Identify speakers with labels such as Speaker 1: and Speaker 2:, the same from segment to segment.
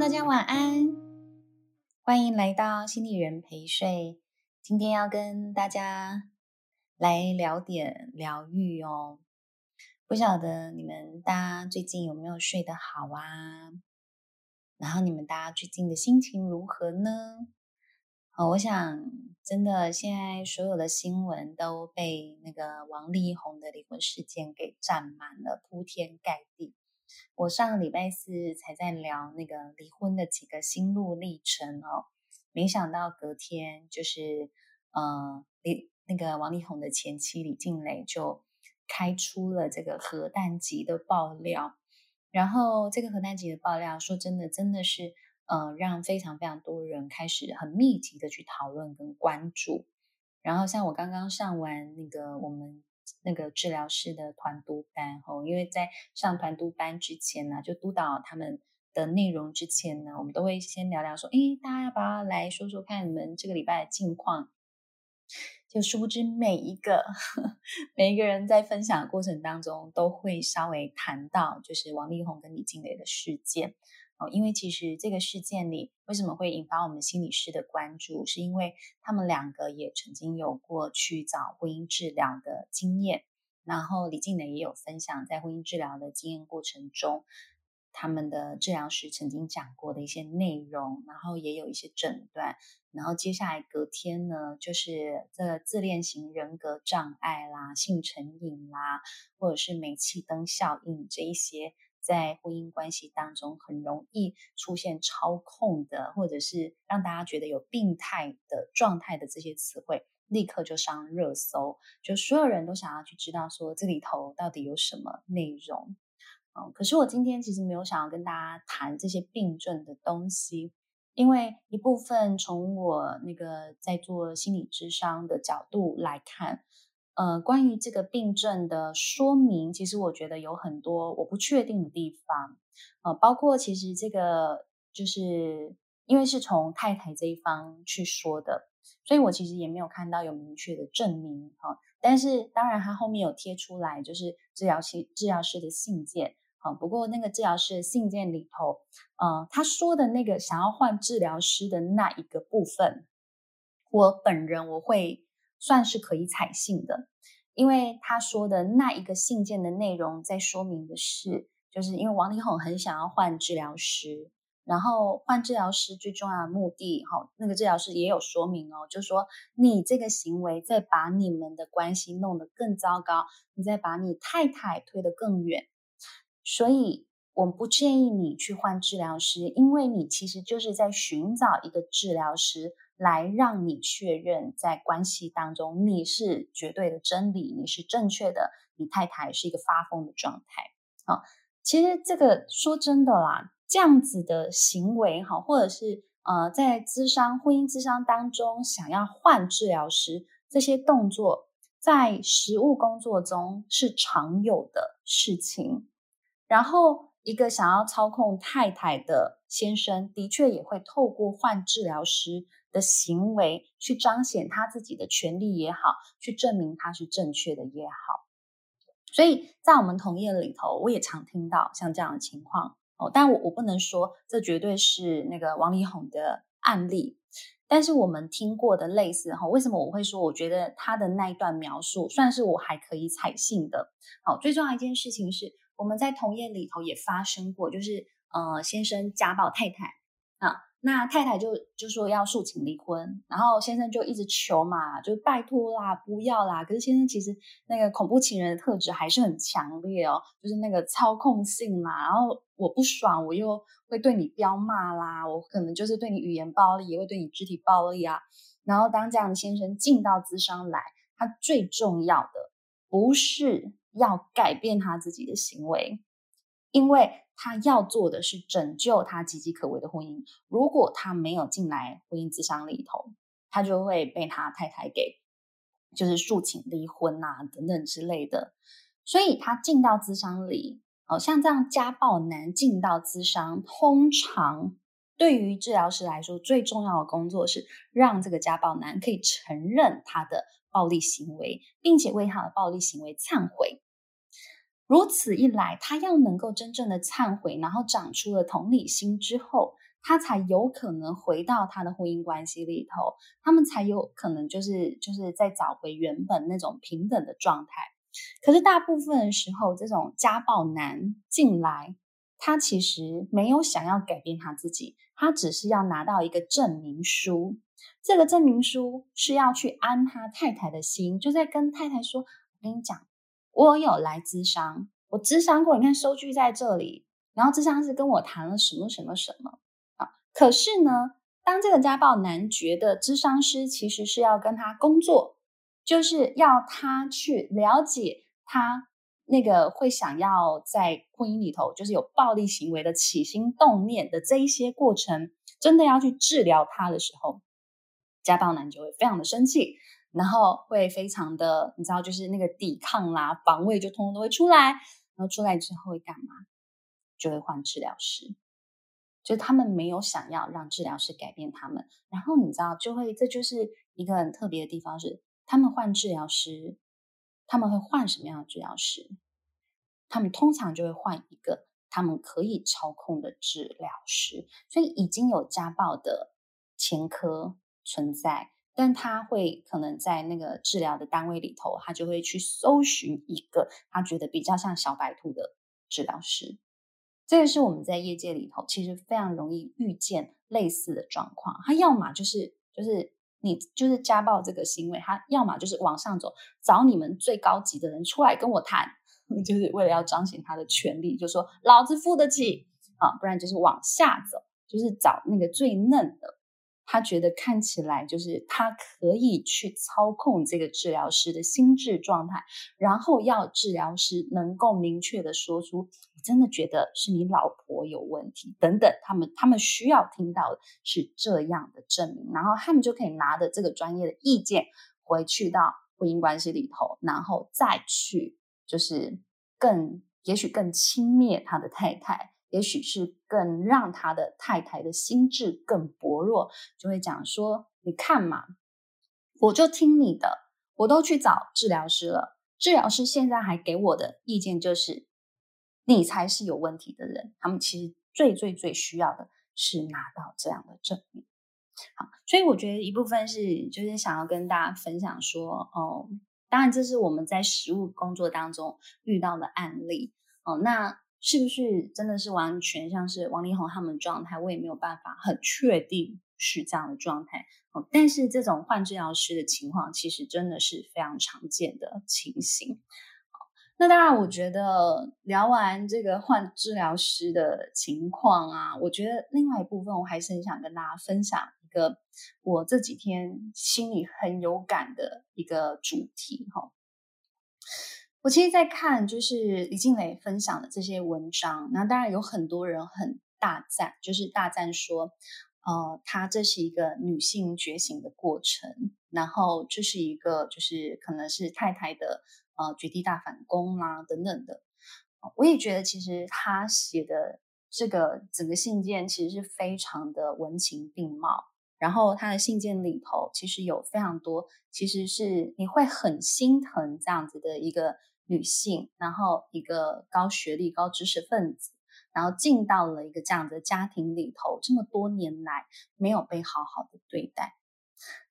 Speaker 1: 大家晚安，欢迎来到心理人陪睡。今天要跟大家来聊点疗愈哦。不晓得你们大家最近有没有睡得好啊？然后你们大家最近的心情如何呢？哦，我想真的现在所有的新闻都被那个王力宏的离婚事件给占满了，铺天盖地。我上个礼拜四才在聊那个离婚的几个心路历程哦，没想到隔天就是呃李那个王力宏的前妻李静蕾就开出了这个核弹级的爆料，然后这个核弹级的爆料说真的真的是呃让非常非常多人开始很密集的去讨论跟关注，然后像我刚刚上完那个我们。那个治疗师的团督班哦，因为在上团督班之前呢，就督导他们的内容之前呢，我们都会先聊聊说，诶，大家要不要来说说看你们这个礼拜的近况？就殊不知每一个 每一个人在分享的过程当中，都会稍微谈到就是王力宏跟李静蕾的事件。哦，因为其实这个事件里为什么会引发我们心理师的关注，是因为他们两个也曾经有过去找婚姻治疗的经验，然后李静蕾也有分享在婚姻治疗的经验过程中，他们的治疗师曾经讲过的一些内容，然后也有一些诊断，然后接下来隔天呢，就是这自恋型人格障碍啦、性成瘾啦，或者是煤气灯效应这一些。在婚姻关系当中，很容易出现操控的，或者是让大家觉得有病态的状态的这些词汇，立刻就上热搜，就所有人都想要去知道说这里头到底有什么内容。嗯，可是我今天其实没有想要跟大家谈这些病症的东西，因为一部分从我那个在做心理智商的角度来看。呃，关于这个病症的说明，其实我觉得有很多我不确定的地方，呃，包括其实这个就是因为是从太太这一方去说的，所以我其实也没有看到有明确的证明哈，但是当然，他后面有贴出来，就是治疗师治疗师的信件，呃，不过那个治疗师的信件里头，呃，他说的那个想要换治疗师的那一个部分，我本人我会。算是可以采信的，因为他说的那一个信件的内容在说明的是，就是因为王力宏很想要换治疗师，然后换治疗师最重要的目的，哈，那个治疗师也有说明哦，就是说你这个行为在把你们的关系弄得更糟糕，你在把你太太推得更远，所以我不建议你去换治疗师，因为你其实就是在寻找一个治疗师。来让你确认，在关系当中你是绝对的真理，你是正确的，你太太是一个发疯的状态。好，其实这个说真的啦，这样子的行为，哈，或者是呃，在咨商婚姻咨商当中想要换治疗师，这些动作在实务工作中是常有的事情。然后，一个想要操控太太的先生，的确也会透过换治疗师。的行为去彰显他自己的权利也好，去证明他是正确的也好，所以在我们同业里头，我也常听到像这样的情况哦。但我我不能说这绝对是那个王力宏的案例，但是我们听过的类似哈。为什么我会说我觉得他的那一段描述算是我还可以采信的？好，最重要一件事情是我们在同业里头也发生过，就是呃先生家暴太太啊。那太太就就说要诉请离婚，然后先生就一直求嘛，就拜托啦，不要啦。可是先生其实那个恐怖情人的特质还是很强烈哦，就是那个操控性嘛。然后我不爽，我又会对你飙骂啦，我可能就是对你语言暴力，也会对你肢体暴力啊。然后当这样的先生进到咨商来，他最重要的不是要改变他自己的行为，因为。他要做的是拯救他岌岌可危的婚姻。如果他没有进来婚姻咨商里头，他就会被他太太给就是诉请离婚啊等等之类的。所以他进到咨商里，哦，像这样家暴男进到咨商，通常对于治疗师来说，最重要的工作是让这个家暴男可以承认他的暴力行为，并且为他的暴力行为忏悔。如此一来，他要能够真正的忏悔，然后长出了同理心之后，他才有可能回到他的婚姻关系里头，他们才有可能就是就是再找回原本那种平等的状态。可是大部分的时候，这种家暴男进来，他其实没有想要改变他自己，他只是要拿到一个证明书。这个证明书是要去安他太太的心，就在跟太太说：“我跟你讲，我有来咨商，我咨商过，你看收据在这里。然后咨商是跟我谈了什么什么什么啊。可是呢，当这个家暴男觉得咨商师其实是要跟他工作，就是要他去了解他那个会想要在婚姻里头就是有暴力行为的起心动念的这一些过程，真的要去治疗他的时候。”家暴男就会非常的生气，然后会非常的，你知道，就是那个抵抗啦、防卫就通通都会出来，然后出来之后会干嘛？就会换治疗师，就他们没有想要让治疗师改变他们，然后你知道，就会这就是一个很特别的地方是，他们换治疗师，他们会换什么样的治疗师？他们通常就会换一个他们可以操控的治疗师，所以已经有家暴的前科。存在，但他会可能在那个治疗的单位里头，他就会去搜寻一个他觉得比较像小白兔的治疗师。这个是我们在业界里头其实非常容易遇见类似的状况。他要么就是就是你就是家暴这个行为，他要么就是往上走，找你们最高级的人出来跟我谈，就是为了要彰显他的权利，就说老子付得起啊，不然就是往下走，就是找那个最嫩的。他觉得看起来就是他可以去操控这个治疗师的心智状态，然后要治疗师能够明确的说出，我真的觉得是你老婆有问题等等，他们他们需要听到的是这样的证明，然后他们就可以拿着这个专业的意见回去到婚姻关系里头，然后再去就是更也许更轻蔑他的太太。也许是更让他的太太的心智更薄弱，就会讲说：“你看嘛，我就听你的，我都去找治疗师了。治疗师现在还给我的意见就是，你才是有问题的人。他们其实最最最需要的是拿到这样的证明。好，所以我觉得一部分是就是想要跟大家分享说，哦，当然这是我们在实务工作当中遇到的案例。哦，那。是不是真的是完全像是王力宏他们状态？我也没有办法很确定是这样的状态。但是这种换治疗师的情况，其实真的是非常常见的情形。那当然，我觉得聊完这个换治疗师的情况啊，我觉得另外一部分，我还是很想跟大家分享一个我这几天心里很有感的一个主题哈。我其实，在看就是李静蕾分享的这些文章，那当然有很多人很大赞，就是大赞说，呃，她这是一个女性觉醒的过程，然后这是一个就是可能是太太的呃绝地大反攻啦等等的。我也觉得，其实他写的这个整个信件其实是非常的文情并茂，然后他的信件里头其实有非常多，其实是你会很心疼这样子的一个。女性，然后一个高学历、高知识分子，然后进到了一个这样的家庭里头，这么多年来没有被好好的对待，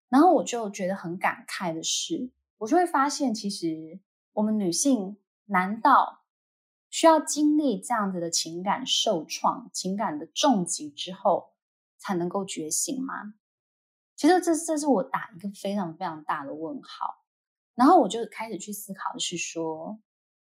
Speaker 1: 然后我就觉得很感慨的是，我就会发现，其实我们女性难道需要经历这样子的情感受创、情感的重击之后，才能够觉醒吗？其实这这是我打一个非常非常大的问号。然后我就开始去思考的是说，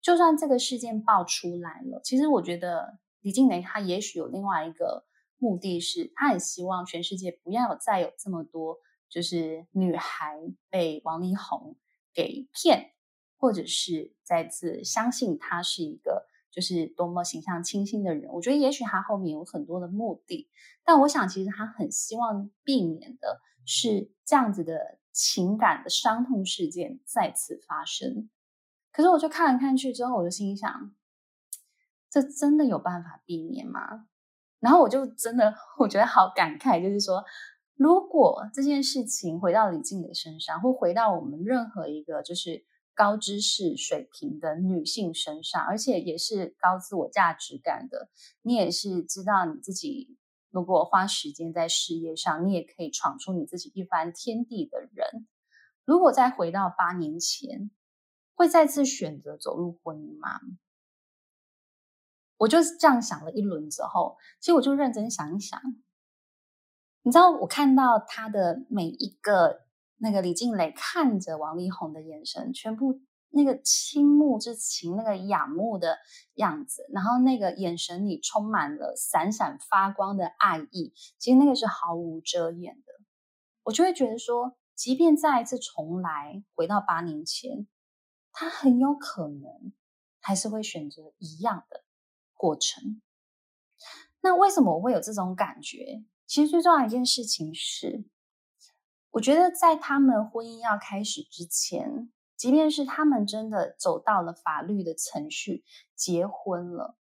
Speaker 1: 就算这个事件爆出来了，其实我觉得李静蕾她也许有另外一个目的是，她很希望全世界不要再有这么多就是女孩被王力宏给骗，或者是再次相信他是一个就是多么形象清新的人。我觉得也许他后面有很多的目的，但我想其实他很希望避免的是这样子的。情感的伤痛事件再次发生，可是我就看来看去之后，我就心想，这真的有办法避免吗？然后我就真的我觉得好感慨，就是说，如果这件事情回到李静蕾身上，或回到我们任何一个就是高知识水平的女性身上，而且也是高自我价值感的，你也是知道你自己。如果花时间在事业上，你也可以闯出你自己一番天地的人，如果再回到八年前，会再次选择走入婚姻吗？我就是这样想了一轮之后，其实我就认真想一想，你知道，我看到他的每一个那个李静蕾看着王力宏的眼神，全部。那个倾慕之情，那个仰慕的样子，然后那个眼神里充满了闪闪发光的爱意，其实那个是毫无遮掩的。我就会觉得说，即便再一次重来，回到八年前，他很有可能还是会选择一样的过程。那为什么我会有这种感觉？其实最重要一件事情是，我觉得在他们婚姻要开始之前。即便是他们真的走到了法律的程序，结婚了，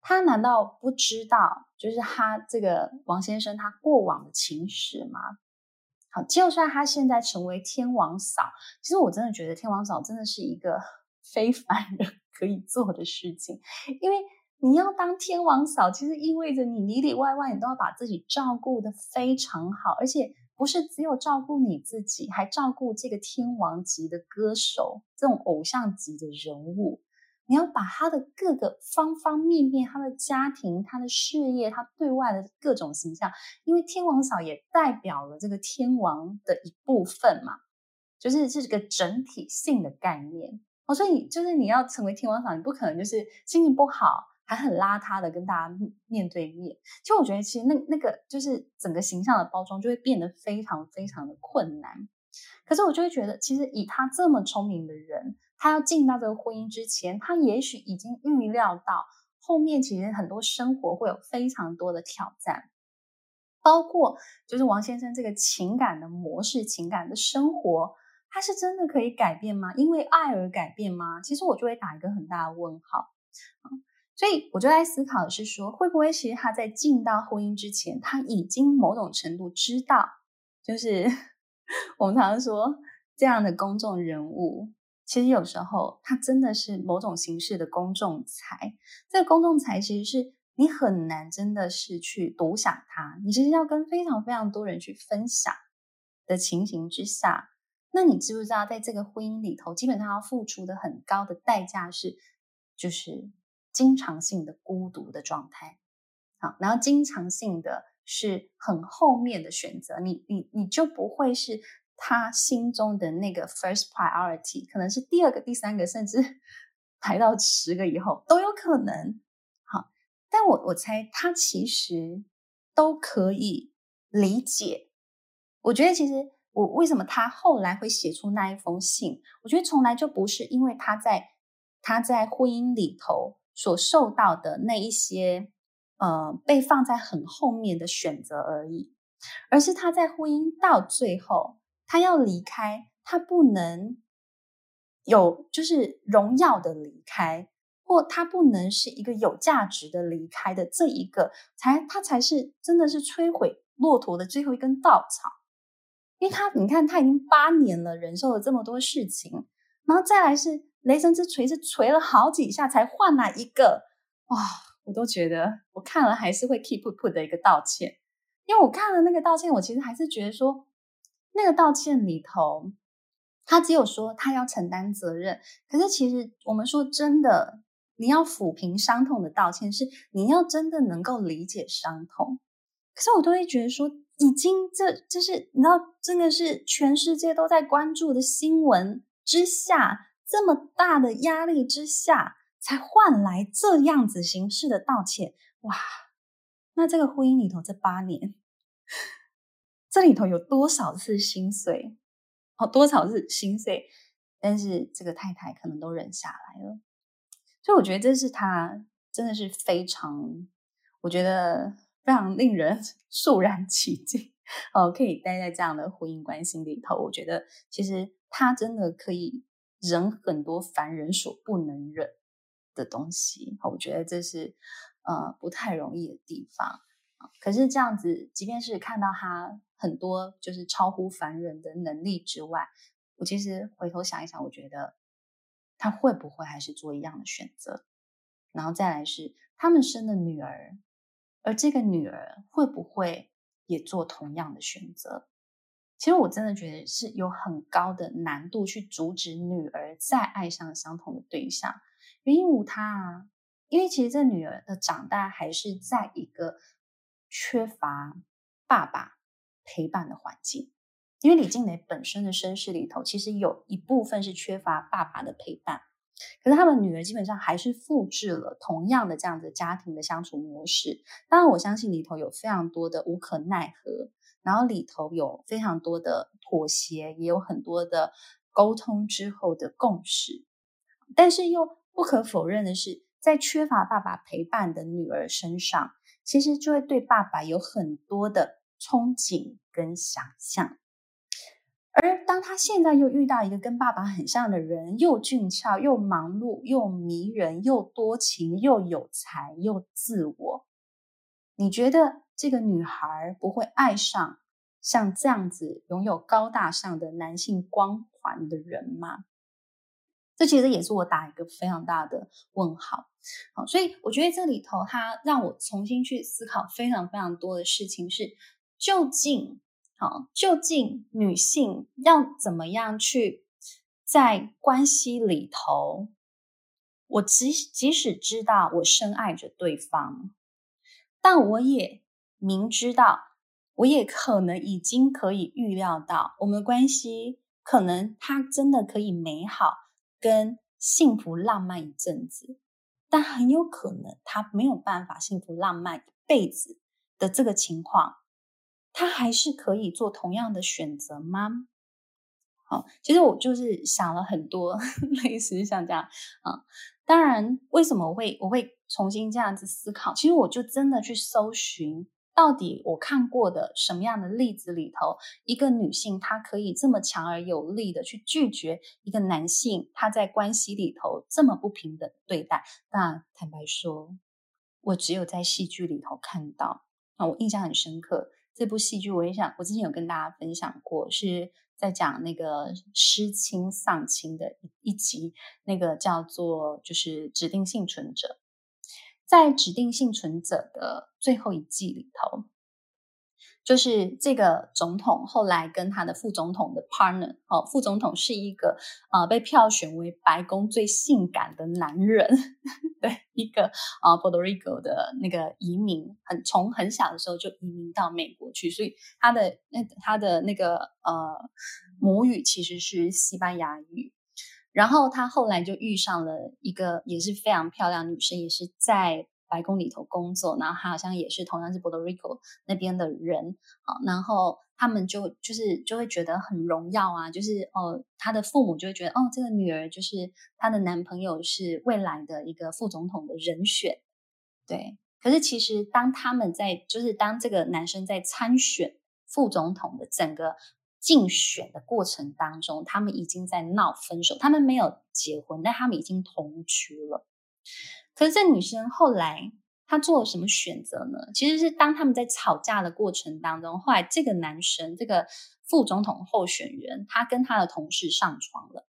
Speaker 1: 他难道不知道，就是他这个王先生他过往的情史吗？好，就算他现在成为天王嫂，其实我真的觉得天王嫂真的是一个 非凡人可以做的事情，因为你要当天王嫂，其实意味着你里里外外你都要把自己照顾得非常好，而且。不是只有照顾你自己，还照顾这个天王级的歌手，这种偶像级的人物。你要把他的各个方方面面，他的家庭、他的事业、他对外的各种形象，因为天王嫂也代表了这个天王的一部分嘛，就是这是这个整体性的概念。哦，所以就是你要成为天王嫂，你不可能就是心情不好。还很邋遢的跟大家面对面，其实我觉得，其实那那个就是整个形象的包装就会变得非常非常的困难。可是我就会觉得，其实以他这么聪明的人，他要进到这个婚姻之前，他也许已经预料到后面其实很多生活会有非常多的挑战，包括就是王先生这个情感的模式、情感的生活，他是真的可以改变吗？因为爱而改变吗？其实我就会打一个很大的问号。所以我就在思考的是说，会不会其实他在进到婚姻之前，他已经某种程度知道，就是 我们常常说这样的公众人物，其实有时候他真的是某种形式的公众财。这个公众财其实是你很难真的是去独享它，你其实要跟非常非常多人去分享的情形之下，那你知不知道，在这个婚姻里头，基本上要付出的很高的代价是，就是。经常性的孤独的状态，好，然后经常性的是很后面的选择，你你你就不会是他心中的那个 first priority，可能是第二个、第三个，甚至 排到十个以后都有可能。好，但我我猜他其实都可以理解。我觉得其实我为什么他后来会写出那一封信，我觉得从来就不是因为他在他在婚姻里头。所受到的那一些，呃，被放在很后面的选择而已，而是他在婚姻到最后，他要离开，他不能有就是荣耀的离开，或他不能是一个有价值的离开的这一个，才他才是真的是摧毁骆驼的最后一根稻草，因为他你看他已经八年了，忍受了这么多事情，然后再来是。雷神之锤是锤了好几下才换来一个，哇！我都觉得我看了还是会 keep put 的一个道歉，因为我看了那个道歉，我其实还是觉得说，那个道歉里头，他只有说他要承担责任，可是其实我们说真的，你要抚平伤痛的道歉是你要真的能够理解伤痛，可是我都会觉得说，已经这就是你知道，真的是全世界都在关注的新闻之下。这么大的压力之下，才换来这样子形式的道歉，哇！那这个婚姻里头这八年，这里头有多少次心碎？哦，多少次心碎？但是这个太太可能都忍下来了，所以我觉得这是他真的是非常，我觉得非常令人 肃然起敬哦，可以待在这样的婚姻关系里头。我觉得其实他真的可以。忍很多凡人所不能忍的东西，我觉得这是呃不太容易的地方。可是这样子，即便是看到他很多就是超乎凡人的能力之外，我其实回头想一想，我觉得他会不会还是做一样的选择？然后再来是他们生的女儿，而这个女儿会不会也做同样的选择？其实我真的觉得是有很高的难度去阻止女儿再爱上相同的对象。原因无他啊，因为其实这女儿的长大还是在一个缺乏爸爸陪伴的环境。因为李静蕾本身的身世里头，其实有一部分是缺乏爸爸的陪伴。可是他们女儿基本上还是复制了同样的这样子家庭的相处模式。当然，我相信里头有非常多的无可奈何。然后里头有非常多的妥协，也有很多的沟通之后的共识，但是又不可否认的是，在缺乏爸爸陪伴的女儿身上，其实就会对爸爸有很多的憧憬跟想象。而当他现在又遇到一个跟爸爸很像的人，又俊俏又忙碌又迷人又多情又有才又自我，你觉得？这个女孩不会爱上像这样子拥有高大上的男性光环的人吗？这其实也是我打一个非常大的问号。好，所以我觉得这里头它让我重新去思考非常非常多的事情是：究竟好，究竟女性要怎么样去在关系里头？我即即使知道我深爱着对方，但我也。明知道，我也可能已经可以预料到，我们的关系可能它真的可以美好跟幸福浪漫一阵子，但很有可能它没有办法幸福浪漫一辈子的这个情况，他还是可以做同样的选择吗？好，其实我就是想了很多，类似像这样啊。当然，为什么我会我会重新这样子思考？其实我就真的去搜寻。到底我看过的什么样的例子里头，一个女性她可以这么强而有力的去拒绝一个男性他在关系里头这么不平等对待？那坦白说，我只有在戏剧里头看到啊，我印象很深刻。这部戏剧我也想，我之前有跟大家分享过，是在讲那个失亲丧亲的一集，那个叫做就是指定幸存者。在指定幸存者的最后一季里头，就是这个总统后来跟他的副总统的 partner，哦，副总统是一个啊、呃、被票选为白宫最性感的男人，对，一个啊、呃、Puerto Rico 的那个移民，很从很小的时候就移民到美国去，所以他的那他的那个呃母语其实是西班牙语。然后他后来就遇上了一个也是非常漂亮的女生，也是在白宫里头工作，然后他好像也是同样是 Puerto Rico 那边的人啊。然后他们就就是就会觉得很荣耀啊，就是哦，他的父母就会觉得哦，这个女儿就是她的男朋友是未来的一个副总统的人选，对。可是其实当他们在就是当这个男生在参选副总统的整个。竞选的过程当中，他们已经在闹分手。他们没有结婚，但他们已经同居了。可是这女生后来她做了什么选择呢？其实是当他们在吵架的过程当中，后来这个男生，这个副总统候选人，他跟他的同事上床了。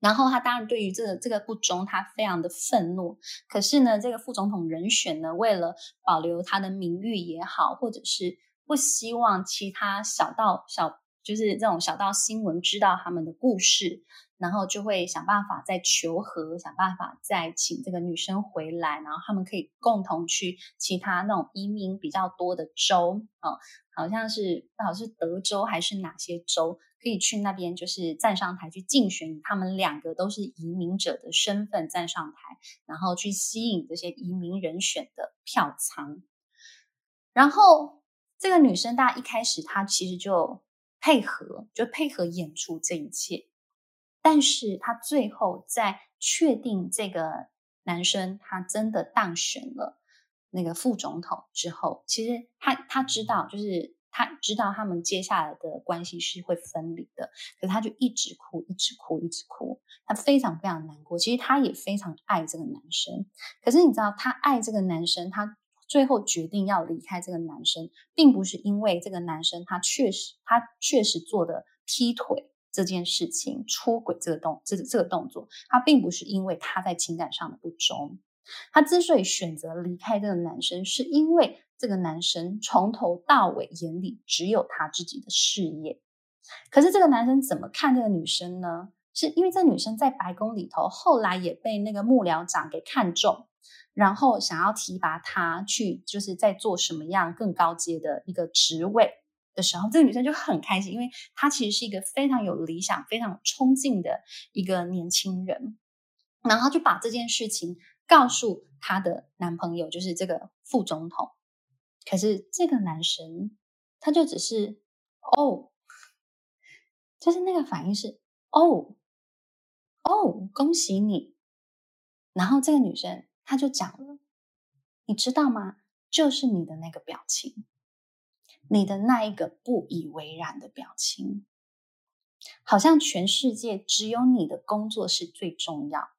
Speaker 1: 然后他当然对于这个这个不忠，他非常的愤怒。可是呢，这个副总统人选呢，为了保留他的名誉也好，或者是。不希望其他小道小，就是这种小道新闻知道他们的故事，然后就会想办法再求和，想办法再请这个女生回来，然后他们可以共同去其他那种移民比较多的州啊，好像是好像是德州还是哪些州，可以去那边就是站上台去竞选，他们两个都是移民者的身份站上台，然后去吸引这些移民人选的票仓，然后。这个女生，大家一开始她其实就配合，就配合演出这一切。但是她最后在确定这个男生他真的当选了那个副总统之后，其实她她知道，就是她知道他们接下来的关系是会分离的。可是她就一直哭，一直哭，一直哭，她非常非常难过。其实她也非常爱这个男生。可是你知道，她爱这个男生，她。最后决定要离开这个男生，并不是因为这个男生他确实他确实做的劈腿这件事情、出轨这个动这个这个动作，他并不是因为他在情感上的不忠，他之所以选择离开这个男生，是因为这个男生从头到尾眼里只有他自己的事业。可是这个男生怎么看这个女生呢？是因为这女生在白宫里头，后来也被那个幕僚长给看中，然后想要提拔她去，就是在做什么样更高阶的一个职位的时候，这个女生就很开心，因为她其实是一个非常有理想、非常有冲劲的一个年轻人，然后就把这件事情告诉她的男朋友，就是这个副总统。可是这个男生他就只是哦。就是那个反应是哦哦，恭喜你。然后这个女生他就讲了，你知道吗？就是你的那个表情，你的那一个不以为然的表情，好像全世界只有你的工作是最重要，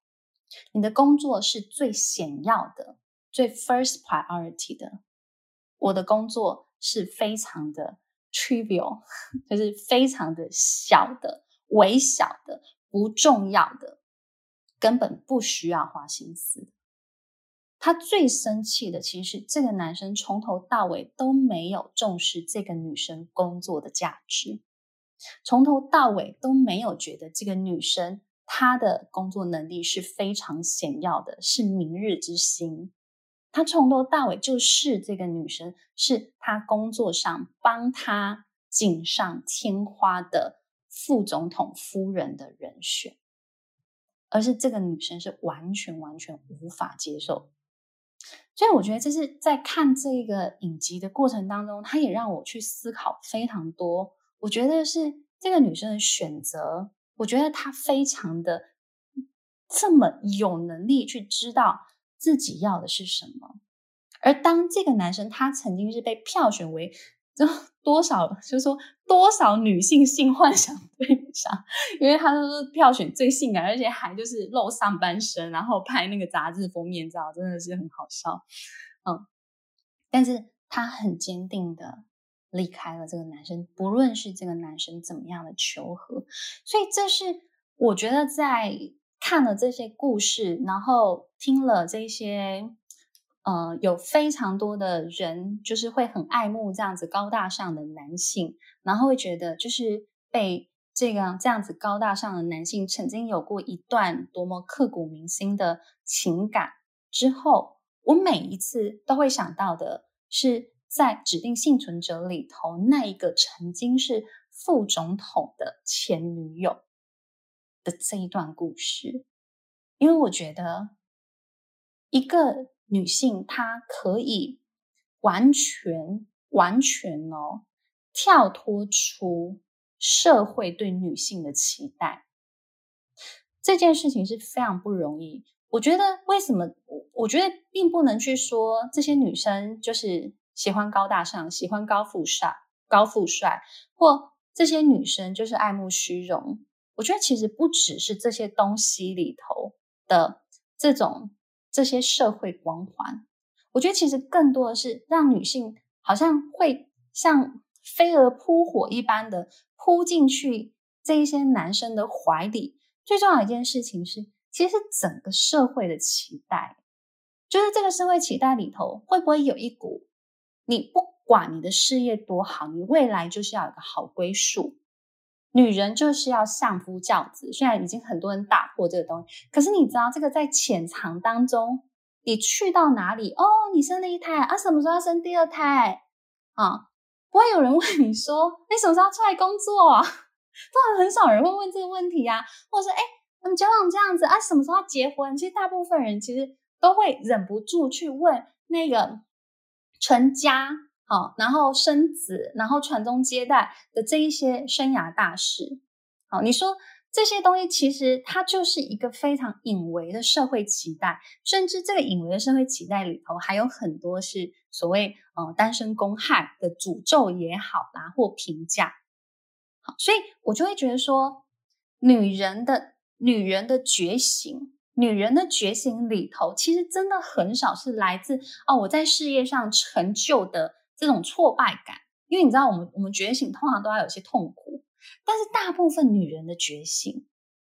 Speaker 1: 你的工作是最显要的，最 first priority 的。我的工作是非常的。trivial 就是非常的小的、微小的、不重要的，根本不需要花心思。他最生气的，其实是这个男生从头到尾都没有重视这个女生工作的价值，从头到尾都没有觉得这个女生她的工作能力是非常显要的，是明日之星。他从头到尾就是这个女生，是他工作上帮他锦上添花的副总统夫人的人选，而是这个女生是完全完全无法接受。所以我觉得这是在看这个影集的过程当中，他也让我去思考非常多。我觉得是这个女生的选择，我觉得她非常的这么有能力去知道。自己要的是什么？而当这个男生他曾经是被票选为就 多少，就是说多少女性性幻想对象，因为他都是票选最性感，而且还就是露上半身，然后拍那个杂志封面照，真的是很好笑。嗯，但是他很坚定的离开了这个男生，不论是这个男生怎么样的求和，所以这是我觉得在。看了这些故事，然后听了这些，呃，有非常多的人就是会很爱慕这样子高大上的男性，然后会觉得就是被这个这样子高大上的男性曾经有过一段多么刻骨铭心的情感之后，我每一次都会想到的是在指定幸存者里头那一个曾经是副总统的前女友。的这一段故事，因为我觉得一个女性她可以完全完全哦跳脱出社会对女性的期待，这件事情是非常不容易。我觉得为什么？我我觉得并不能去说这些女生就是喜欢高大上、喜欢高富帅、高富帅，或这些女生就是爱慕虚荣。我觉得其实不只是这些东西里头的这种这些社会光环，我觉得其实更多的是让女性好像会像飞蛾扑火一般的扑进去这一些男生的怀里。最重要一件事情是，其实整个社会的期待，就是这个社会期待里头会不会有一股，你不管你的事业多好，你未来就是要有个好归宿。女人就是要相夫教子，虽然已经很多人打破这个东西，可是你知道这个在潜藏当中，你去到哪里哦，你生了一胎啊，什么时候要生第二胎啊？不会有人 问你说，你什么时候出来工作？啊当然很少人会问这个问题啊，或者说，哎，我们交往这样子啊，什么时候要结婚？其实大部分人其实都会忍不住去问那个成家。好，然后生子，然后传宗接代的这一些生涯大事，好，你说这些东西其实它就是一个非常隐微的社会期待，甚至这个隐微的社会期待里头还有很多是所谓呃单身公害的诅咒也好啦，或评价。好，所以我就会觉得说，女人的女人的觉醒，女人的觉醒里头，其实真的很少是来自哦我在事业上成就的。这种挫败感，因为你知道，我们我们觉醒通常都要有些痛苦，但是大部分女人的觉醒，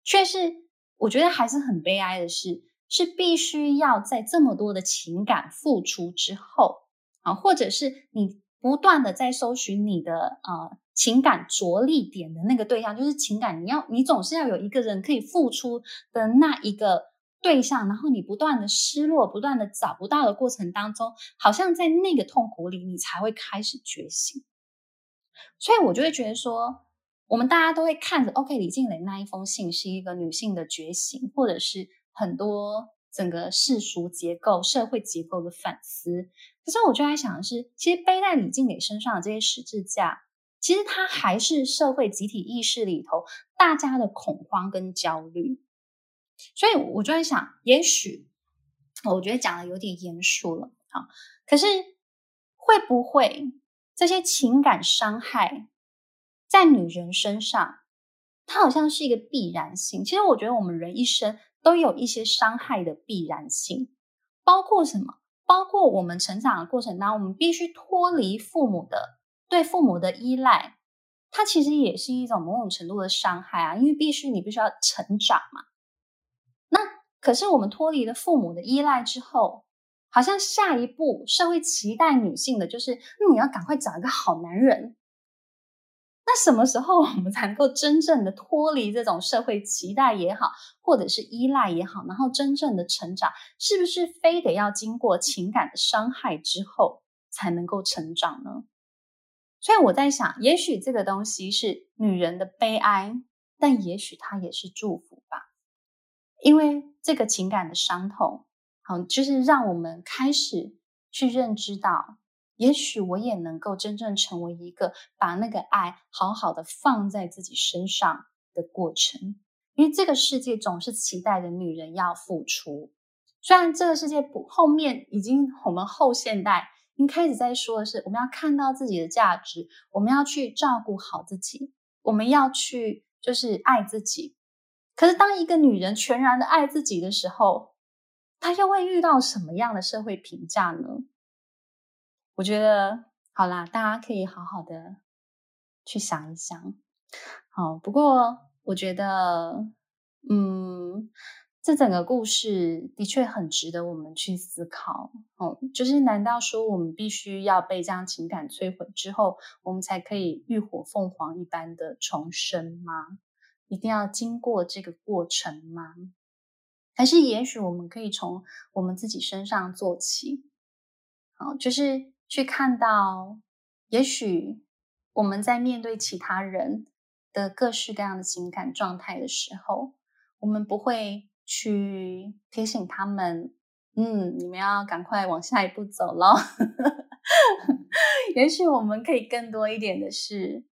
Speaker 1: 却是我觉得还是很悲哀的事，是必须要在这么多的情感付出之后啊，或者是你不断的在搜寻你的呃情感着力点的那个对象，就是情感，你要你总是要有一个人可以付出的那一个对象，然后你不断的失落，不断的找不到的过程当中，好像在那个痛苦里，你才会开始觉醒。所以我就会觉得说，我们大家都会看着，OK，李静蕾那一封信是一个女性的觉醒，或者是很多整个世俗结构、社会结构的反思。可是我就在想的是，其实背在李静蕾身上的这些十字架，其实它还是社会集体意识里头大家的恐慌跟焦虑。所以我就在想，也许我觉得讲的有点严肃了啊，可是会不会这些情感伤害在女人身上，它好像是一个必然性？其实我觉得我们人一生都有一些伤害的必然性，包括什么？包括我们成长的过程当中，我们必须脱离父母的对父母的依赖，它其实也是一种某种程度的伤害啊，因为必须你必须要成长嘛。可是我们脱离了父母的依赖之后，好像下一步社会期待女性的就是，那你要赶快找一个好男人。那什么时候我们才能够真正的脱离这种社会期待也好，或者是依赖也好，然后真正的成长，是不是非得要经过情感的伤害之后才能够成长呢？所以我在想，也许这个东西是女人的悲哀，但也许它也是祝福吧。因为这个情感的伤痛，好，就是让我们开始去认知到，也许我也能够真正成为一个把那个爱好好的放在自己身上的过程。因为这个世界总是期待着女人要付出，虽然这个世界不后面已经我们后现代已经开始在说的是，我们要看到自己的价值，我们要去照顾好自己，我们要去就是爱自己。可是，当一个女人全然的爱自己的时候，她又会遇到什么样的社会评价呢？我觉得，好啦，大家可以好好的去想一想。好，不过我觉得，嗯，这整个故事的确很值得我们去思考。哦，就是难道说我们必须要被这样情感摧毁之后，我们才可以浴火凤凰一般的重生吗？一定要经过这个过程吗？还是也许我们可以从我们自己身上做起，好，就是去看到，也许我们在面对其他人的各式各样的情感状态的时候，我们不会去提醒他们，嗯，你们要赶快往下一步走咯。也许我们可以更多一点的是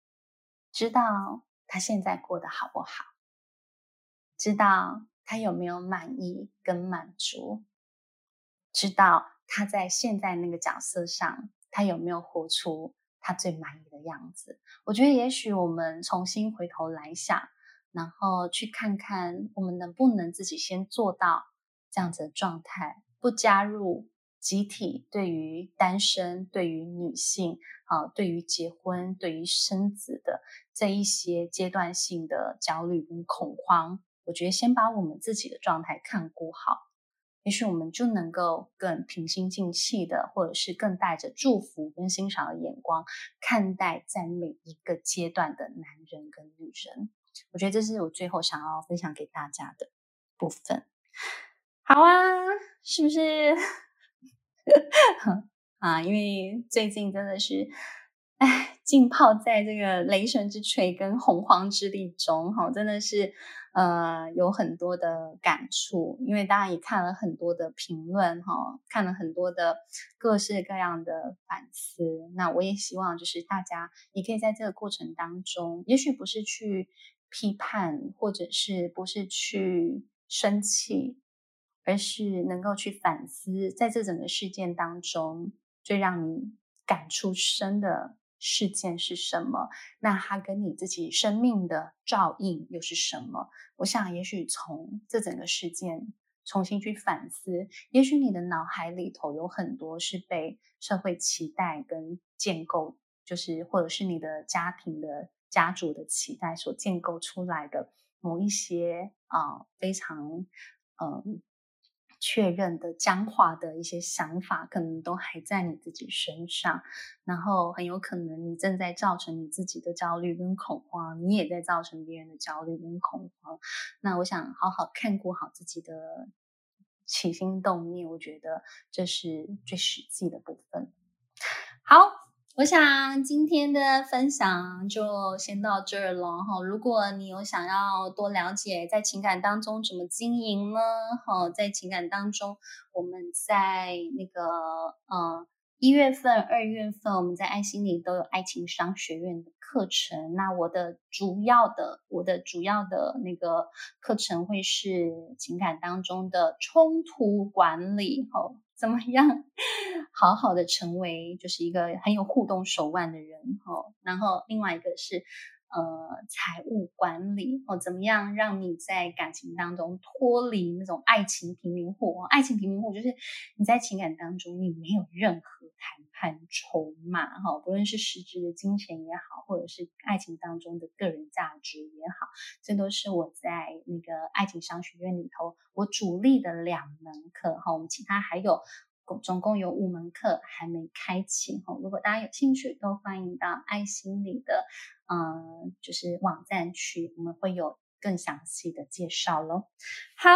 Speaker 1: 知道。他现在过得好不好？知道他有没有满意跟满足？知道他在现在那个角色上，他有没有活出他最满意的样子？我觉得，也许我们重新回头来想，然后去看看我们能不能自己先做到这样子的状态，不加入。集体对于单身、对于女性啊、对于结婚、对于生子的这一些阶段性的焦虑跟恐慌，我觉得先把我们自己的状态看顾好，也许我们就能够更平心静气的，或者是更带着祝福跟欣赏的眼光看待在每一个阶段的男人跟女人。我觉得这是我最后想要分享给大家的部分。好啊，是不是？啊，因为最近真的是，哎，浸泡在这个雷神之锤跟洪荒之力中，哈，真的是，呃，有很多的感触。因为大家也看了很多的评论，哈，看了很多的各式各样的反思。那我也希望，就是大家也可以在这个过程当中，也许不是去批判，或者是不是去生气。而是能够去反思，在这整个事件当中，最让你感触深的事件是什么？那它跟你自己生命的照应又是什么？我想，也许从这整个事件重新去反思，也许你的脑海里头有很多是被社会期待跟建构，就是或者是你的家庭的家族的期待所建构出来的某一些啊、非常嗯。确认的僵化的一些想法，可能都还在你自己身上，然后很有可能你正在造成你自己的焦虑跟恐慌，你也在造成别人的焦虑跟恐慌。那我想好好看顾好自己的起心动念，我觉得这是最实际的部分。好。我想今天的分享就先到这儿了哈。如果你有想要多了解在情感当中怎么经营呢？哈，在情感当中，我们在那个呃一月份、二月份，我们在爱心里都有爱情商学院的课程。那我的主要的，我的主要的那个课程会是情感当中的冲突管理哈。怎么样好好的成为就是一个很有互动手腕的人哈，然后另外一个是呃财务管理哦，怎么样让你在感情当中脱离那种爱情贫民户？爱情贫民户就是你在情感当中你没有任何谈判筹码哈，不论是实质的金钱也好，或者是爱情当中的个人价值也好，这都是我在那个爱情商学院里头我主力的两门课哈。我们其他还有总共有五门课还没开启哦。如果大家有兴趣，都欢迎到爱心理的嗯，就是网站去，我们会有更详细的介绍喽。好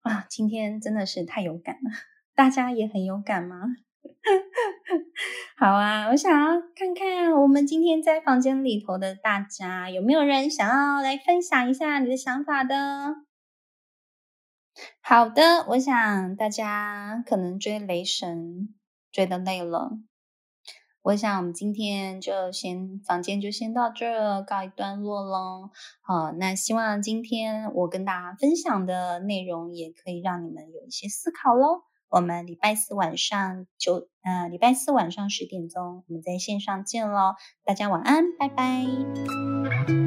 Speaker 1: 啊，今天真的是太有感了。大家也很有感吗？好啊，我想要看看我们今天在房间里头的大家有没有人想要来分享一下你的想法的。好的，我想大家可能追雷神追得累了，我想我们今天就先房间就先到这告一段落喽。好，那希望今天我跟大家分享的内容也可以让你们有一些思考喽。我们礼拜四晚上九，呃，礼拜四晚上十点钟，我们在线上见喽。大家晚安，拜拜。